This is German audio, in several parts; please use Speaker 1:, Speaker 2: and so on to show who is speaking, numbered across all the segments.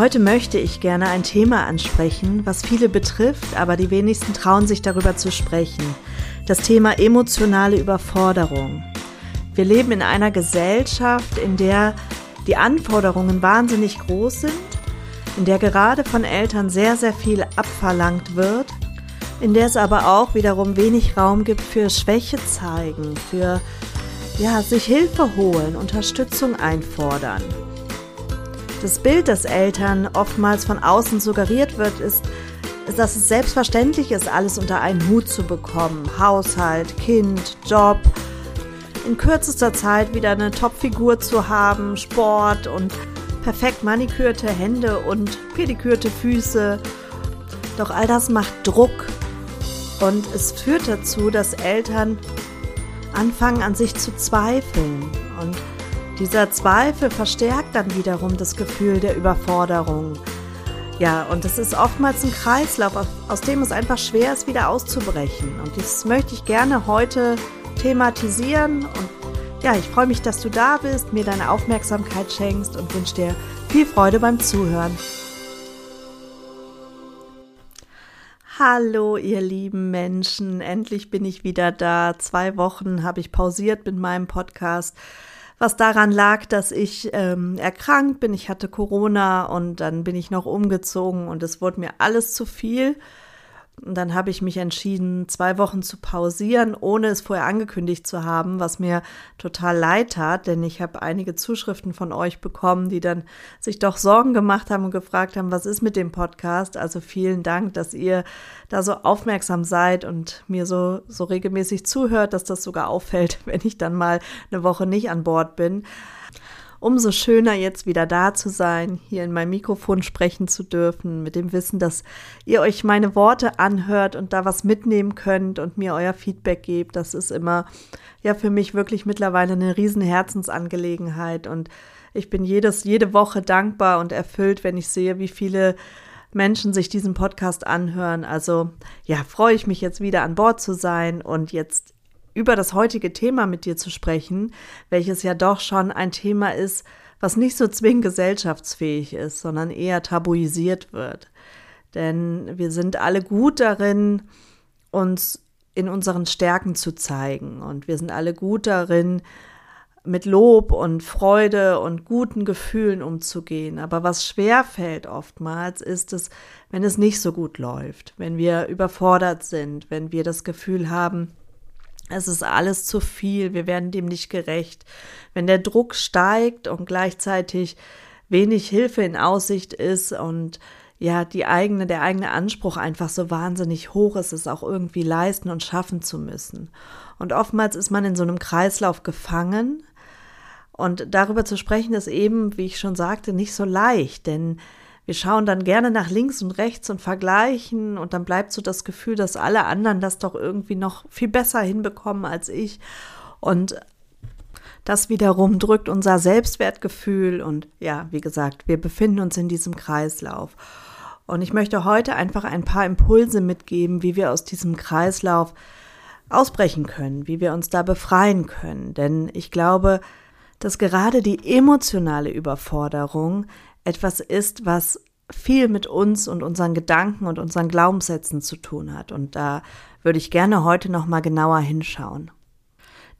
Speaker 1: Heute möchte ich gerne ein Thema ansprechen, was viele betrifft, aber die wenigsten trauen sich darüber zu sprechen. Das Thema emotionale Überforderung. Wir leben in einer Gesellschaft, in der die Anforderungen wahnsinnig groß sind, in der gerade von Eltern sehr, sehr viel abverlangt wird, in der es aber auch wiederum wenig Raum gibt für Schwäche zeigen, für ja, sich Hilfe holen, Unterstützung einfordern. Das Bild, das Eltern oftmals von außen suggeriert wird, ist, dass es selbstverständlich ist, alles unter einen Hut zu bekommen. Haushalt, Kind, Job. In kürzester Zeit wieder eine Topfigur zu haben, Sport und perfekt manikürte Hände und pedikürte Füße. Doch all das macht Druck und es führt dazu, dass Eltern anfangen an sich zu zweifeln und dieser Zweifel verstärkt dann wiederum das Gefühl der Überforderung. Ja, und es ist oftmals ein Kreislauf, aus dem es einfach schwer ist, wieder auszubrechen. Und das möchte ich gerne heute thematisieren. Und ja, ich freue mich, dass du da bist, mir deine Aufmerksamkeit schenkst und wünsche dir viel Freude beim Zuhören. Hallo, ihr lieben Menschen. Endlich bin ich wieder da. Zwei Wochen habe ich pausiert mit meinem Podcast was daran lag, dass ich ähm, erkrankt bin. Ich hatte Corona und dann bin ich noch umgezogen und es wurde mir alles zu viel. Und dann habe ich mich entschieden, zwei Wochen zu pausieren, ohne es vorher angekündigt zu haben, was mir total leid tat, denn ich habe einige Zuschriften von euch bekommen, die dann sich doch Sorgen gemacht haben und gefragt haben, was ist mit dem Podcast? Also vielen Dank, dass ihr da so aufmerksam seid und mir so, so regelmäßig zuhört, dass das sogar auffällt, wenn ich dann mal eine Woche nicht an Bord bin umso schöner jetzt wieder da zu sein, hier in mein Mikrofon sprechen zu dürfen, mit dem Wissen, dass ihr euch meine Worte anhört und da was mitnehmen könnt und mir euer Feedback gebt. Das ist immer ja für mich wirklich mittlerweile eine riesen Herzensangelegenheit und ich bin jedes, jede Woche dankbar und erfüllt, wenn ich sehe, wie viele Menschen sich diesen Podcast anhören. Also ja, freue ich mich jetzt wieder an Bord zu sein und jetzt über das heutige Thema mit dir zu sprechen, welches ja doch schon ein Thema ist, was nicht so zwingend gesellschaftsfähig ist, sondern eher tabuisiert wird. Denn wir sind alle gut darin, uns in unseren Stärken zu zeigen. Und wir sind alle gut darin, mit Lob und Freude und guten Gefühlen umzugehen. Aber was schwer fällt oftmals, ist es, wenn es nicht so gut läuft, wenn wir überfordert sind, wenn wir das Gefühl haben, es ist alles zu viel, wir werden dem nicht gerecht. Wenn der Druck steigt und gleichzeitig wenig Hilfe in Aussicht ist und ja, die eigene, der eigene Anspruch einfach so wahnsinnig hoch ist, es auch irgendwie leisten und schaffen zu müssen. Und oftmals ist man in so einem Kreislauf gefangen. Und darüber zu sprechen ist eben, wie ich schon sagte, nicht so leicht, denn wir schauen dann gerne nach links und rechts und vergleichen und dann bleibt so das Gefühl, dass alle anderen das doch irgendwie noch viel besser hinbekommen als ich. Und das wiederum drückt unser Selbstwertgefühl und ja, wie gesagt, wir befinden uns in diesem Kreislauf. Und ich möchte heute einfach ein paar Impulse mitgeben, wie wir aus diesem Kreislauf ausbrechen können, wie wir uns da befreien können. Denn ich glaube, dass gerade die emotionale Überforderung etwas ist, was viel mit uns und unseren Gedanken und unseren Glaubenssätzen zu tun hat. Und da würde ich gerne heute noch mal genauer hinschauen.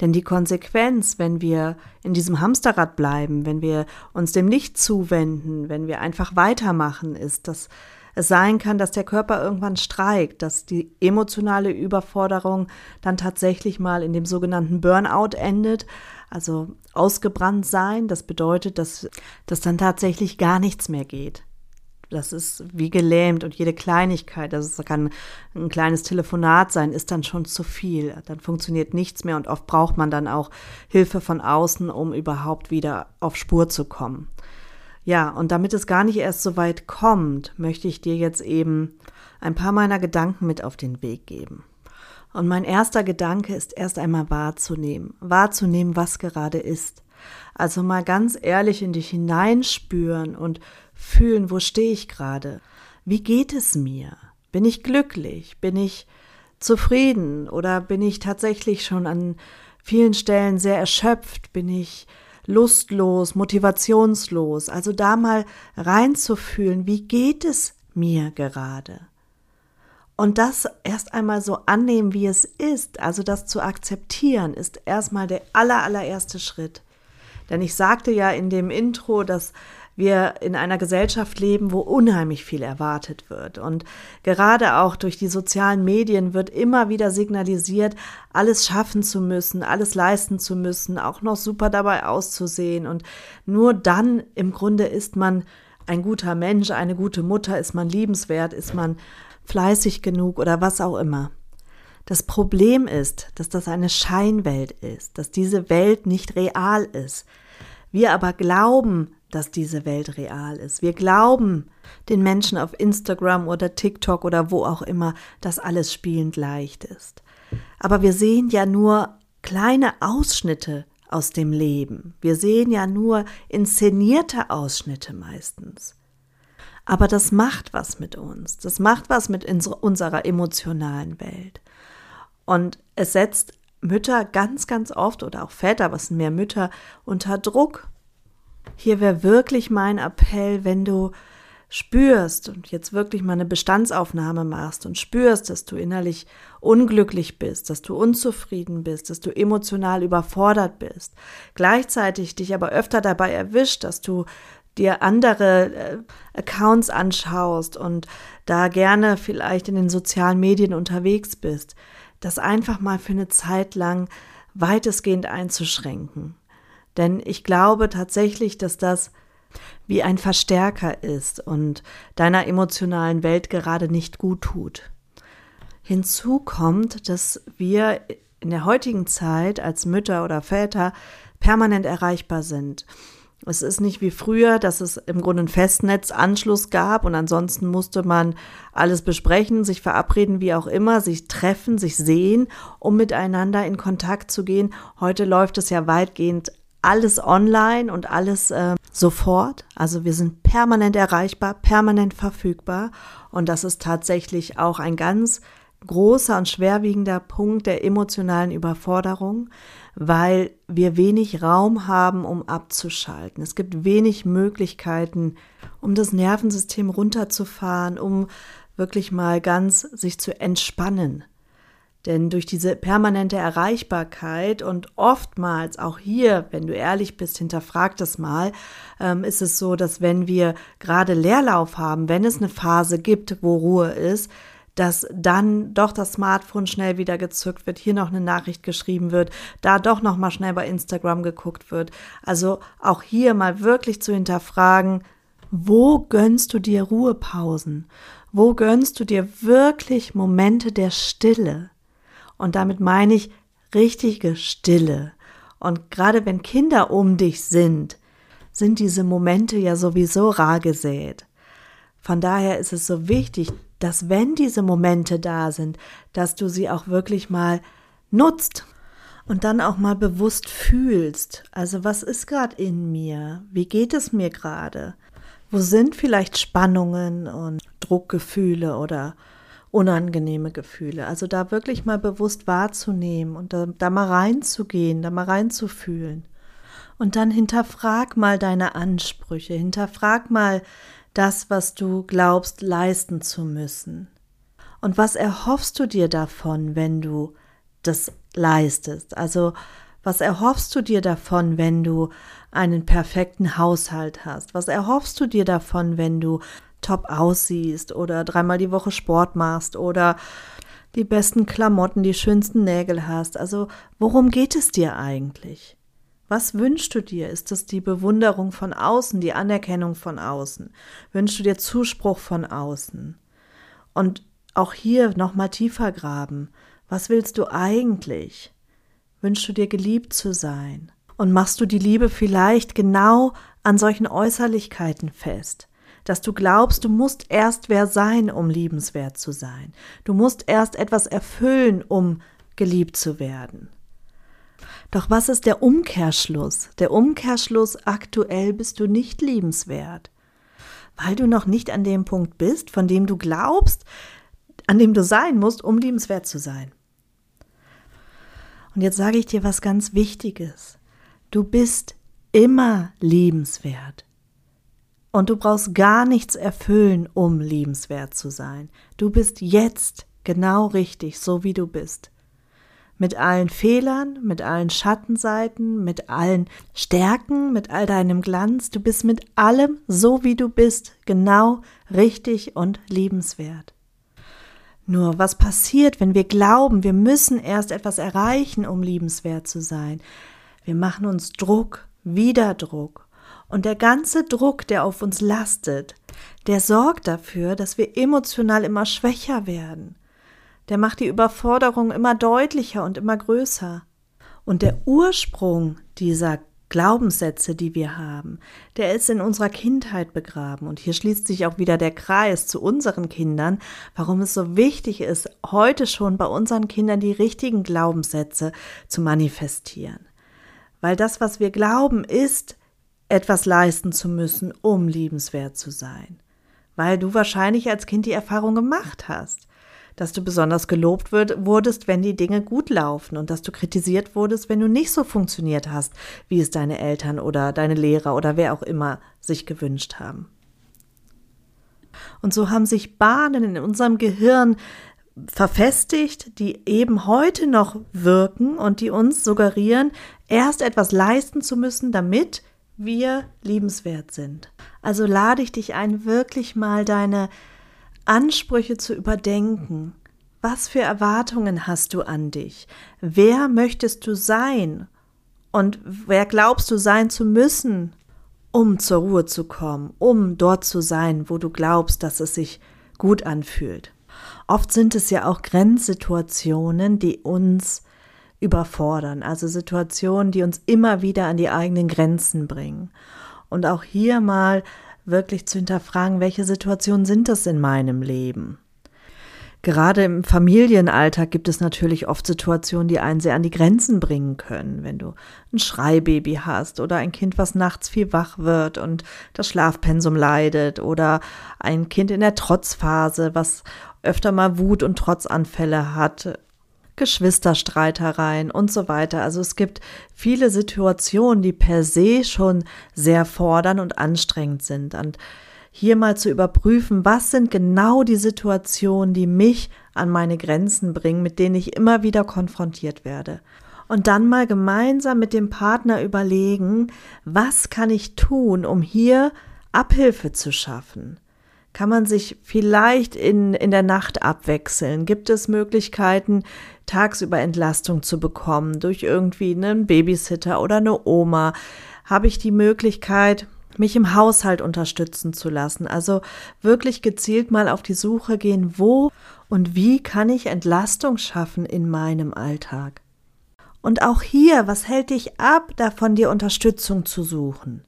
Speaker 1: Denn die Konsequenz, wenn wir in diesem Hamsterrad bleiben, wenn wir uns dem nicht zuwenden, wenn wir einfach weitermachen, ist, dass es sein kann, dass der Körper irgendwann streikt, dass die emotionale Überforderung dann tatsächlich mal in dem sogenannten Burnout endet, also ausgebrannt sein. Das bedeutet, dass, dass dann tatsächlich gar nichts mehr geht. Das ist wie gelähmt und jede Kleinigkeit, das kann ein kleines Telefonat sein, ist dann schon zu viel. Dann funktioniert nichts mehr und oft braucht man dann auch Hilfe von außen, um überhaupt wieder auf Spur zu kommen. Ja, und damit es gar nicht erst so weit kommt, möchte ich dir jetzt eben ein paar meiner Gedanken mit auf den Weg geben. Und mein erster Gedanke ist erst einmal wahrzunehmen, wahrzunehmen, was gerade ist. Also mal ganz ehrlich in dich hineinspüren und fühlen, wo stehe ich gerade? Wie geht es mir? Bin ich glücklich? Bin ich zufrieden? Oder bin ich tatsächlich schon an vielen Stellen sehr erschöpft? Bin ich lustlos, motivationslos? Also da mal reinzufühlen, wie geht es mir gerade? Und das erst einmal so annehmen, wie es ist, also das zu akzeptieren, ist erstmal der aller, allererste Schritt. Denn ich sagte ja in dem Intro, dass wir in einer Gesellschaft leben, wo unheimlich viel erwartet wird. Und gerade auch durch die sozialen Medien wird immer wieder signalisiert, alles schaffen zu müssen, alles leisten zu müssen, auch noch super dabei auszusehen. Und nur dann im Grunde ist man ein guter Mensch, eine gute Mutter, ist man liebenswert, ist man fleißig genug oder was auch immer. Das Problem ist, dass das eine Scheinwelt ist, dass diese Welt nicht real ist. Wir aber glauben, dass diese Welt real ist. Wir glauben den Menschen auf Instagram oder TikTok oder wo auch immer, dass alles spielend leicht ist. Aber wir sehen ja nur kleine Ausschnitte aus dem Leben. Wir sehen ja nur inszenierte Ausschnitte meistens. Aber das macht was mit uns. Das macht was mit unserer emotionalen Welt. Und es setzt Mütter ganz, ganz oft oder auch Väter, was sind mehr Mütter, unter Druck. Hier wäre wirklich mein Appell, wenn du spürst und jetzt wirklich mal eine Bestandsaufnahme machst und spürst, dass du innerlich unglücklich bist, dass du unzufrieden bist, dass du emotional überfordert bist, gleichzeitig dich aber öfter dabei erwischt, dass du dir andere äh, Accounts anschaust und da gerne vielleicht in den sozialen Medien unterwegs bist, das einfach mal für eine Zeit lang weitestgehend einzuschränken. Denn ich glaube tatsächlich, dass das wie ein Verstärker ist und deiner emotionalen Welt gerade nicht gut tut. Hinzu kommt, dass wir in der heutigen Zeit als Mütter oder Väter permanent erreichbar sind. Es ist nicht wie früher, dass es im Grunde einen Festnetzanschluss gab und ansonsten musste man alles besprechen, sich verabreden, wie auch immer, sich treffen, sich sehen, um miteinander in Kontakt zu gehen. Heute läuft es ja weitgehend alles online und alles äh, sofort. Also wir sind permanent erreichbar, permanent verfügbar und das ist tatsächlich auch ein ganz großer und schwerwiegender Punkt der emotionalen Überforderung, weil wir wenig Raum haben, um abzuschalten. Es gibt wenig Möglichkeiten, um das Nervensystem runterzufahren, um wirklich mal ganz sich zu entspannen. Denn durch diese permanente Erreichbarkeit und oftmals auch hier, wenn du ehrlich bist, hinterfrag das mal, ähm, ist es so, dass wenn wir gerade Leerlauf haben, wenn es eine Phase gibt, wo Ruhe ist, dass dann doch das Smartphone schnell wieder gezückt wird, hier noch eine Nachricht geschrieben wird, da doch noch mal schnell bei Instagram geguckt wird. Also auch hier mal wirklich zu hinterfragen, wo gönnst du dir Ruhepausen? Wo gönnst du dir wirklich Momente der Stille? Und damit meine ich richtige Stille. Und gerade wenn Kinder um dich sind, sind diese Momente ja sowieso rar gesät. Von daher ist es so wichtig, dass wenn diese Momente da sind, dass du sie auch wirklich mal nutzt und dann auch mal bewusst fühlst. Also was ist gerade in mir? Wie geht es mir gerade? Wo sind vielleicht Spannungen und Druckgefühle oder unangenehme Gefühle? Also da wirklich mal bewusst wahrzunehmen und da, da mal reinzugehen, da mal reinzufühlen. Und dann hinterfrag mal deine Ansprüche, hinterfrag mal, das, was du glaubst leisten zu müssen? Und was erhoffst du dir davon, wenn du das leistest? Also was erhoffst du dir davon, wenn du einen perfekten Haushalt hast? Was erhoffst du dir davon, wenn du top aussiehst oder dreimal die Woche Sport machst oder die besten Klamotten, die schönsten Nägel hast? Also worum geht es dir eigentlich? Was wünschst du dir? Ist es die Bewunderung von außen, die Anerkennung von außen? Wünschst du dir Zuspruch von außen? Und auch hier nochmal tiefer graben. Was willst du eigentlich? Wünschst du dir geliebt zu sein? Und machst du die Liebe vielleicht genau an solchen Äußerlichkeiten fest? Dass du glaubst, du musst erst wer sein, um liebenswert zu sein. Du musst erst etwas erfüllen, um geliebt zu werden. Doch was ist der Umkehrschluss? Der Umkehrschluss, aktuell bist du nicht liebenswert, weil du noch nicht an dem Punkt bist, von dem du glaubst, an dem du sein musst, um liebenswert zu sein. Und jetzt sage ich dir was ganz Wichtiges. Du bist immer liebenswert. Und du brauchst gar nichts erfüllen, um liebenswert zu sein. Du bist jetzt genau richtig, so wie du bist. Mit allen Fehlern, mit allen Schattenseiten, mit allen Stärken, mit all deinem Glanz. Du bist mit allem, so wie du bist, genau richtig und liebenswert. Nur was passiert, wenn wir glauben, wir müssen erst etwas erreichen, um liebenswert zu sein? Wir machen uns Druck, wieder Druck. Und der ganze Druck, der auf uns lastet, der sorgt dafür, dass wir emotional immer schwächer werden. Der macht die Überforderung immer deutlicher und immer größer. Und der Ursprung dieser Glaubenssätze, die wir haben, der ist in unserer Kindheit begraben. Und hier schließt sich auch wieder der Kreis zu unseren Kindern, warum es so wichtig ist, heute schon bei unseren Kindern die richtigen Glaubenssätze zu manifestieren. Weil das, was wir glauben, ist, etwas leisten zu müssen, um liebenswert zu sein. Weil du wahrscheinlich als Kind die Erfahrung gemacht hast, dass du besonders gelobt wurdest, wenn die Dinge gut laufen und dass du kritisiert wurdest, wenn du nicht so funktioniert hast, wie es deine Eltern oder deine Lehrer oder wer auch immer sich gewünscht haben. Und so haben sich Bahnen in unserem Gehirn verfestigt, die eben heute noch wirken und die uns suggerieren, erst etwas leisten zu müssen, damit wir liebenswert sind. Also lade ich dich ein, wirklich mal deine Ansprüche zu überdenken. Was für Erwartungen hast du an dich? Wer möchtest du sein? Und wer glaubst du sein zu müssen, um zur Ruhe zu kommen, um dort zu sein, wo du glaubst, dass es sich gut anfühlt? Oft sind es ja auch Grenzsituationen, die uns überfordern, also Situationen, die uns immer wieder an die eigenen Grenzen bringen. Und auch hier mal wirklich zu hinterfragen, welche Situationen sind das in meinem Leben? Gerade im Familienalltag gibt es natürlich oft Situationen, die einen sehr an die Grenzen bringen können. Wenn du ein Schreibaby hast oder ein Kind, was nachts viel wach wird und das Schlafpensum leidet oder ein Kind in der Trotzphase, was öfter mal Wut und Trotzanfälle hat Geschwisterstreitereien und so weiter. Also es gibt viele Situationen, die per se schon sehr fordern und anstrengend sind. Und hier mal zu überprüfen, was sind genau die Situationen, die mich an meine Grenzen bringen, mit denen ich immer wieder konfrontiert werde. Und dann mal gemeinsam mit dem Partner überlegen, was kann ich tun, um hier Abhilfe zu schaffen? Kann man sich vielleicht in, in der Nacht abwechseln? Gibt es Möglichkeiten, tagsüber Entlastung zu bekommen durch irgendwie einen Babysitter oder eine Oma? Habe ich die Möglichkeit, mich im Haushalt unterstützen zu lassen? Also wirklich gezielt mal auf die Suche gehen, wo und wie kann ich Entlastung schaffen in meinem Alltag? Und auch hier, was hält dich ab, davon dir Unterstützung zu suchen?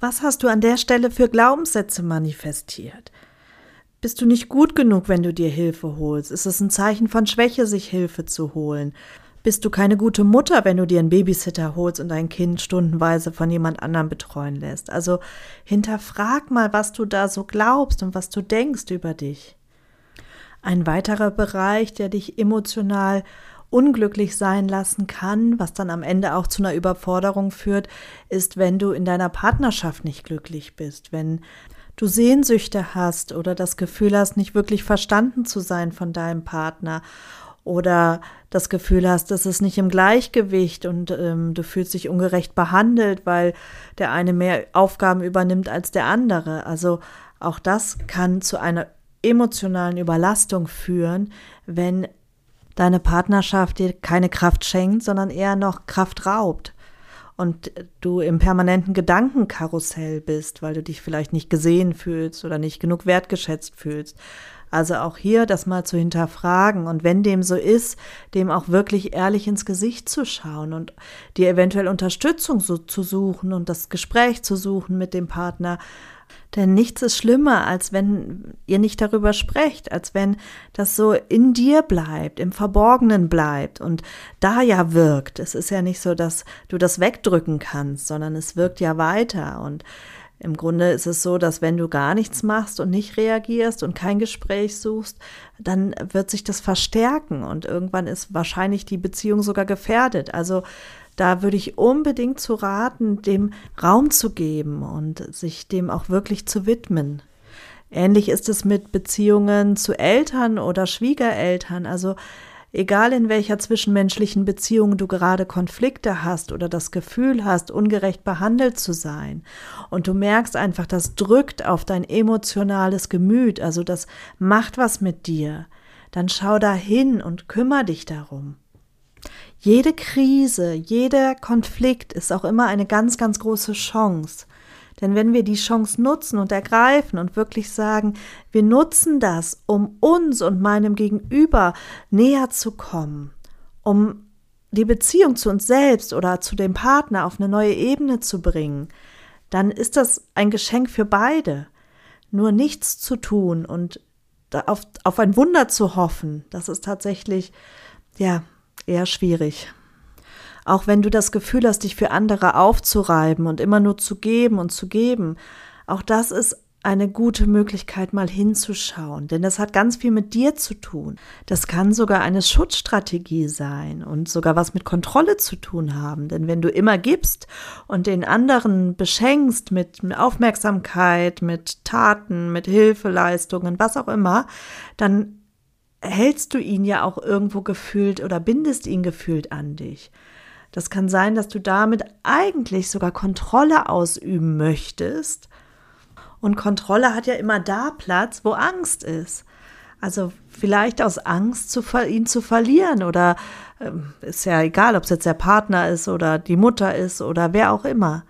Speaker 1: Was hast du an der Stelle für Glaubenssätze manifestiert? Bist du nicht gut genug, wenn du dir Hilfe holst? Ist es ein Zeichen von Schwäche, sich Hilfe zu holen? Bist du keine gute Mutter, wenn du dir einen Babysitter holst und dein Kind stundenweise von jemand anderem betreuen lässt? Also hinterfrag mal, was du da so glaubst und was du denkst über dich. Ein weiterer Bereich, der dich emotional unglücklich sein lassen kann, was dann am Ende auch zu einer Überforderung führt, ist, wenn du in deiner Partnerschaft nicht glücklich bist, wenn du Sehnsüchte hast oder das Gefühl hast, nicht wirklich verstanden zu sein von deinem Partner oder das Gefühl hast, dass es nicht im Gleichgewicht und ähm, du fühlst dich ungerecht behandelt, weil der eine mehr Aufgaben übernimmt als der andere. Also auch das kann zu einer emotionalen Überlastung führen, wenn deine Partnerschaft dir keine Kraft schenkt, sondern eher noch Kraft raubt und du im permanenten Gedankenkarussell bist, weil du dich vielleicht nicht gesehen fühlst oder nicht genug wertgeschätzt fühlst. Also auch hier das mal zu hinterfragen und wenn dem so ist, dem auch wirklich ehrlich ins Gesicht zu schauen und dir eventuell Unterstützung so zu suchen und das Gespräch zu suchen mit dem Partner. Denn nichts ist schlimmer, als wenn ihr nicht darüber sprecht, als wenn das so in dir bleibt, im Verborgenen bleibt und da ja wirkt. Es ist ja nicht so, dass du das wegdrücken kannst, sondern es wirkt ja weiter und im Grunde ist es so, dass wenn du gar nichts machst und nicht reagierst und kein Gespräch suchst, dann wird sich das verstärken und irgendwann ist wahrscheinlich die Beziehung sogar gefährdet. Also da würde ich unbedingt zu raten, dem Raum zu geben und sich dem auch wirklich zu widmen. Ähnlich ist es mit Beziehungen zu Eltern oder Schwiegereltern. Also Egal in welcher zwischenmenschlichen Beziehung du gerade Konflikte hast oder das Gefühl hast, ungerecht behandelt zu sein und du merkst einfach, das drückt auf dein emotionales Gemüt, also das macht was mit dir, dann schau da hin und kümmere dich darum. Jede Krise, jeder Konflikt ist auch immer eine ganz, ganz große Chance. Denn wenn wir die Chance nutzen und ergreifen und wirklich sagen, wir nutzen das, um uns und meinem Gegenüber näher zu kommen, um die Beziehung zu uns selbst oder zu dem Partner auf eine neue Ebene zu bringen, dann ist das ein Geschenk für beide. Nur nichts zu tun und auf, auf ein Wunder zu hoffen, das ist tatsächlich, ja, eher schwierig. Auch wenn du das Gefühl hast, dich für andere aufzureiben und immer nur zu geben und zu geben, auch das ist eine gute Möglichkeit, mal hinzuschauen, denn das hat ganz viel mit dir zu tun. Das kann sogar eine Schutzstrategie sein und sogar was mit Kontrolle zu tun haben, denn wenn du immer gibst und den anderen beschenkst mit Aufmerksamkeit, mit Taten, mit Hilfeleistungen, was auch immer, dann hältst du ihn ja auch irgendwo gefühlt oder bindest ihn gefühlt an dich. Das kann sein, dass du damit eigentlich sogar Kontrolle ausüben möchtest. Und Kontrolle hat ja immer da Platz, wo Angst ist. Also vielleicht aus Angst, zu ihn zu verlieren oder äh, ist ja egal, ob es jetzt der Partner ist oder die Mutter ist oder wer auch immer.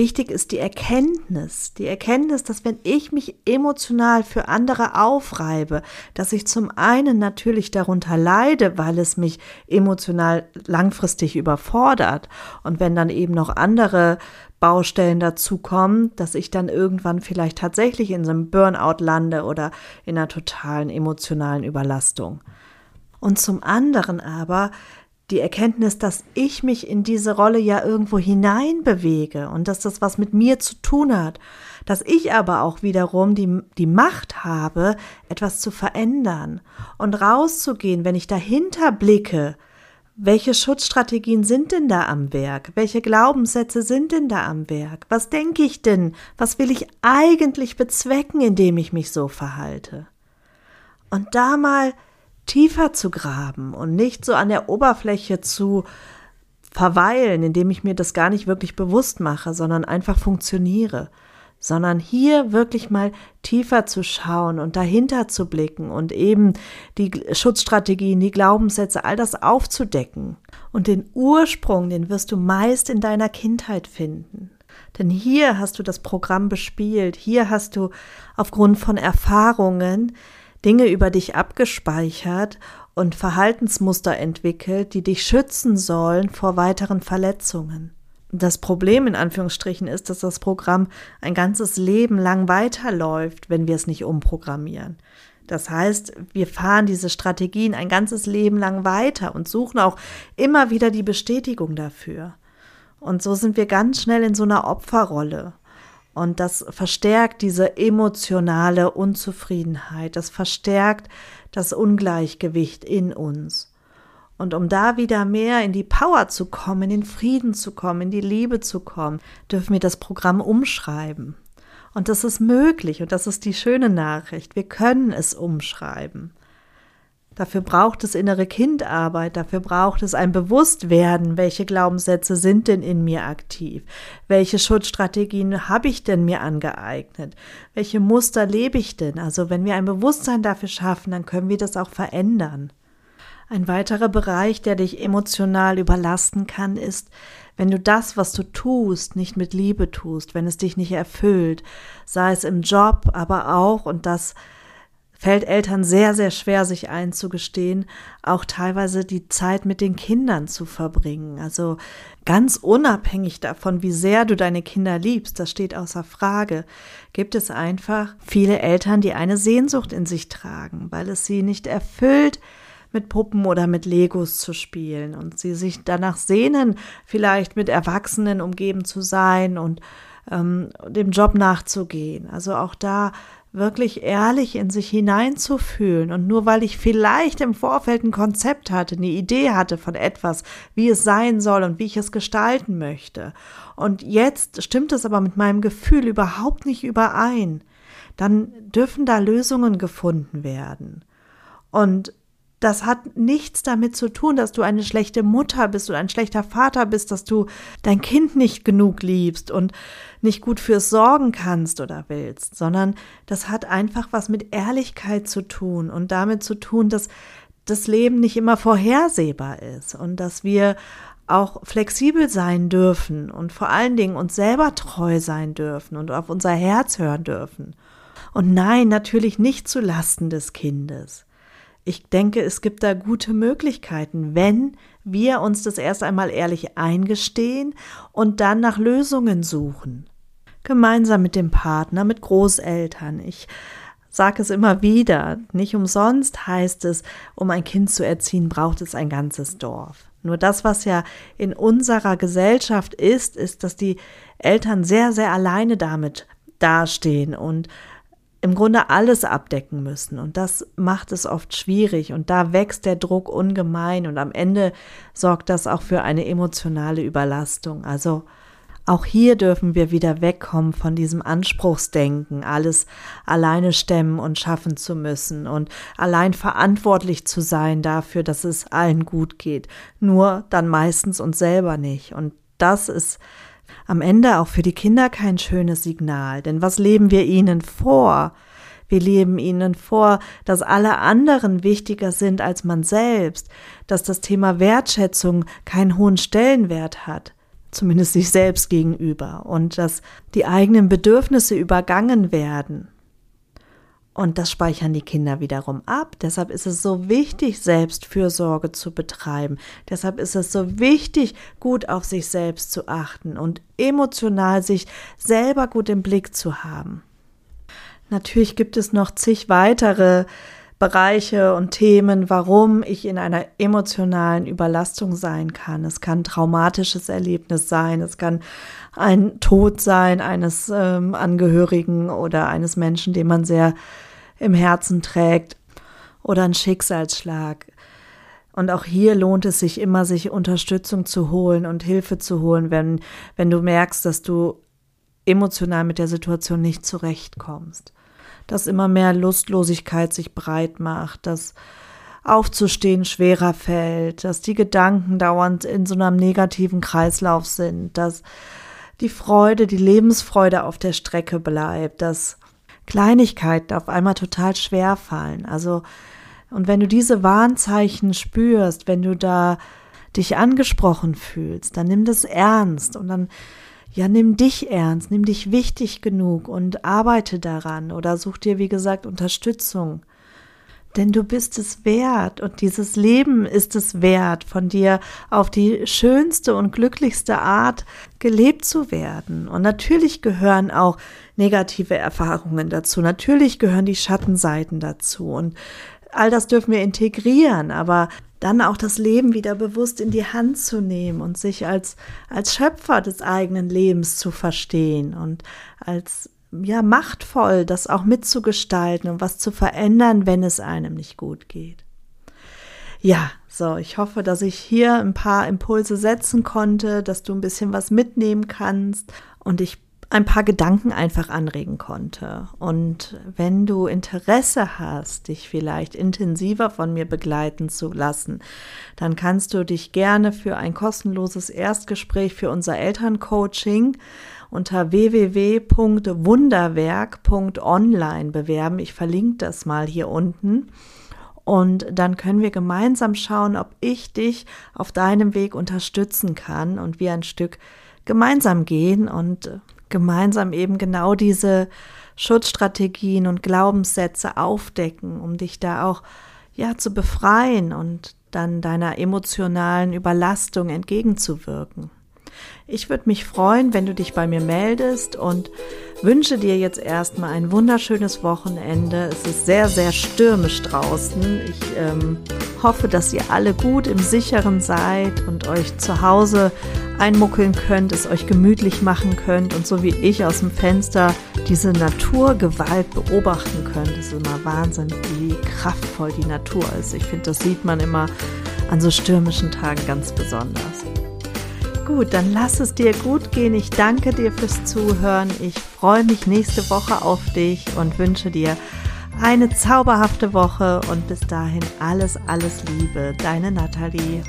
Speaker 1: Wichtig ist die Erkenntnis, die Erkenntnis, dass wenn ich mich emotional für andere aufreibe, dass ich zum einen natürlich darunter leide, weil es mich emotional langfristig überfordert und wenn dann eben noch andere Baustellen dazukommen, dass ich dann irgendwann vielleicht tatsächlich in so einem Burnout lande oder in einer totalen emotionalen Überlastung. Und zum anderen aber die Erkenntnis, dass ich mich in diese Rolle ja irgendwo hineinbewege und dass das was mit mir zu tun hat, dass ich aber auch wiederum die, die Macht habe, etwas zu verändern und rauszugehen, wenn ich dahinter blicke, welche Schutzstrategien sind denn da am Werk? Welche Glaubenssätze sind denn da am Werk? Was denke ich denn? Was will ich eigentlich bezwecken, indem ich mich so verhalte? Und da mal tiefer zu graben und nicht so an der Oberfläche zu verweilen, indem ich mir das gar nicht wirklich bewusst mache, sondern einfach funktioniere, sondern hier wirklich mal tiefer zu schauen und dahinter zu blicken und eben die Schutzstrategien, die Glaubenssätze, all das aufzudecken. Und den Ursprung, den wirst du meist in deiner Kindheit finden. Denn hier hast du das Programm bespielt, hier hast du aufgrund von Erfahrungen Dinge über dich abgespeichert und Verhaltensmuster entwickelt, die dich schützen sollen vor weiteren Verletzungen. Das Problem in Anführungsstrichen ist, dass das Programm ein ganzes Leben lang weiterläuft, wenn wir es nicht umprogrammieren. Das heißt, wir fahren diese Strategien ein ganzes Leben lang weiter und suchen auch immer wieder die Bestätigung dafür. Und so sind wir ganz schnell in so einer Opferrolle. Und das verstärkt diese emotionale Unzufriedenheit, das verstärkt das Ungleichgewicht in uns. Und um da wieder mehr in die Power zu kommen, in den Frieden zu kommen, in die Liebe zu kommen, dürfen wir das Programm umschreiben. Und das ist möglich und das ist die schöne Nachricht. Wir können es umschreiben. Dafür braucht es innere Kindarbeit, dafür braucht es ein Bewusstwerden, welche Glaubenssätze sind denn in mir aktiv, welche Schutzstrategien habe ich denn mir angeeignet, welche Muster lebe ich denn. Also wenn wir ein Bewusstsein dafür schaffen, dann können wir das auch verändern. Ein weiterer Bereich, der dich emotional überlasten kann, ist, wenn du das, was du tust, nicht mit Liebe tust, wenn es dich nicht erfüllt, sei es im Job, aber auch, und das fällt Eltern sehr, sehr schwer, sich einzugestehen, auch teilweise die Zeit mit den Kindern zu verbringen. Also ganz unabhängig davon, wie sehr du deine Kinder liebst, das steht außer Frage, gibt es einfach viele Eltern, die eine Sehnsucht in sich tragen, weil es sie nicht erfüllt, mit Puppen oder mit Legos zu spielen und sie sich danach sehnen, vielleicht mit Erwachsenen umgeben zu sein und ähm, dem Job nachzugehen. Also auch da wirklich ehrlich in sich hineinzufühlen. Und nur weil ich vielleicht im Vorfeld ein Konzept hatte, eine Idee hatte von etwas, wie es sein soll und wie ich es gestalten möchte. Und jetzt stimmt es aber mit meinem Gefühl überhaupt nicht überein. Dann dürfen da Lösungen gefunden werden. Und das hat nichts damit zu tun, dass du eine schlechte Mutter bist oder ein schlechter Vater bist, dass du dein Kind nicht genug liebst und nicht gut fürs sorgen kannst oder willst, sondern das hat einfach was mit Ehrlichkeit zu tun und damit zu tun, dass das Leben nicht immer vorhersehbar ist und dass wir auch flexibel sein dürfen und vor allen Dingen uns selber treu sein dürfen und auf unser Herz hören dürfen. Und nein, natürlich nicht zu Lasten des Kindes. Ich denke, es gibt da gute Möglichkeiten, wenn wir uns das erst einmal ehrlich eingestehen und dann nach Lösungen suchen. Gemeinsam mit dem Partner, mit Großeltern. Ich sage es immer wieder, nicht umsonst heißt es, um ein Kind zu erziehen, braucht es ein ganzes Dorf. Nur das, was ja in unserer Gesellschaft ist, ist, dass die Eltern sehr, sehr alleine damit dastehen und im Grunde alles abdecken müssen. Und das macht es oft schwierig. Und da wächst der Druck ungemein. Und am Ende sorgt das auch für eine emotionale Überlastung. Also auch hier dürfen wir wieder wegkommen von diesem Anspruchsdenken, alles alleine stemmen und schaffen zu müssen und allein verantwortlich zu sein dafür, dass es allen gut geht. Nur dann meistens uns selber nicht. Und das ist am Ende auch für die Kinder kein schönes Signal, denn was leben wir ihnen vor? Wir leben ihnen vor, dass alle anderen wichtiger sind als man selbst, dass das Thema Wertschätzung keinen hohen Stellenwert hat, zumindest sich selbst gegenüber, und dass die eigenen Bedürfnisse übergangen werden. Und das speichern die Kinder wiederum ab. Deshalb ist es so wichtig, Selbstfürsorge zu betreiben. Deshalb ist es so wichtig, gut auf sich selbst zu achten und emotional sich selber gut im Blick zu haben. Natürlich gibt es noch zig weitere Bereiche und Themen, warum ich in einer emotionalen Überlastung sein kann. Es kann ein traumatisches Erlebnis sein, es kann ein Tod sein eines ähm, Angehörigen oder eines Menschen, den man sehr im Herzen trägt oder ein Schicksalsschlag. Und auch hier lohnt es sich immer, sich Unterstützung zu holen und Hilfe zu holen, wenn, wenn du merkst, dass du emotional mit der Situation nicht zurechtkommst. Dass immer mehr Lustlosigkeit sich breit macht, dass aufzustehen schwerer fällt, dass die Gedanken dauernd in so einem negativen Kreislauf sind, dass die Freude, die Lebensfreude auf der Strecke bleibt, dass Kleinigkeiten auf einmal total schwer fallen. Also, und wenn du diese Warnzeichen spürst, wenn du da dich angesprochen fühlst, dann nimm das ernst und dann, ja, nimm dich ernst, nimm dich wichtig genug und arbeite daran oder such dir, wie gesagt, Unterstützung. Denn du bist es wert und dieses Leben ist es wert, von dir auf die schönste und glücklichste Art gelebt zu werden. Und natürlich gehören auch negative Erfahrungen dazu. Natürlich gehören die Schattenseiten dazu. Und all das dürfen wir integrieren, aber dann auch das Leben wieder bewusst in die Hand zu nehmen und sich als, als Schöpfer des eigenen Lebens zu verstehen und als ja machtvoll, das auch mitzugestalten und was zu verändern, wenn es einem nicht gut geht. Ja, so, ich hoffe, dass ich hier ein paar Impulse setzen konnte, dass du ein bisschen was mitnehmen kannst und ich ein paar Gedanken einfach anregen konnte. Und wenn du Interesse hast, dich vielleicht intensiver von mir begleiten zu lassen, dann kannst du dich gerne für ein kostenloses Erstgespräch für unser Elterncoaching unter www.wunderwerk.online bewerben. Ich verlinke das mal hier unten. Und dann können wir gemeinsam schauen, ob ich dich auf deinem Weg unterstützen kann und wir ein Stück gemeinsam gehen und gemeinsam eben genau diese Schutzstrategien und Glaubenssätze aufdecken, um dich da auch ja zu befreien und dann deiner emotionalen Überlastung entgegenzuwirken. Ich würde mich freuen, wenn du dich bei mir meldest und wünsche dir jetzt erstmal ein wunderschönes Wochenende. Es ist sehr, sehr stürmisch draußen. Ich ähm, hoffe, dass ihr alle gut im Sicheren seid und euch zu Hause einmuckeln könnt, es euch gemütlich machen könnt und so wie ich aus dem Fenster diese Naturgewalt beobachten könnt. Es ist immer Wahnsinn, wie kraftvoll die Natur ist. Ich finde, das sieht man immer an so stürmischen Tagen ganz besonders. Gut, dann lass es dir gut gehen. Ich danke dir fürs Zuhören. Ich freue mich nächste Woche auf dich und wünsche dir eine zauberhafte Woche und bis dahin alles, alles Liebe. Deine Nathalie.